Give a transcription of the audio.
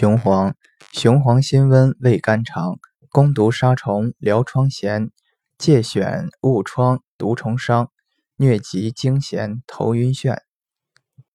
雄黄，雄黄，辛温味甘长，攻毒杀虫，疗疮痫，疥癣，恶疮，毒虫伤，疟疾，惊痫，头晕眩。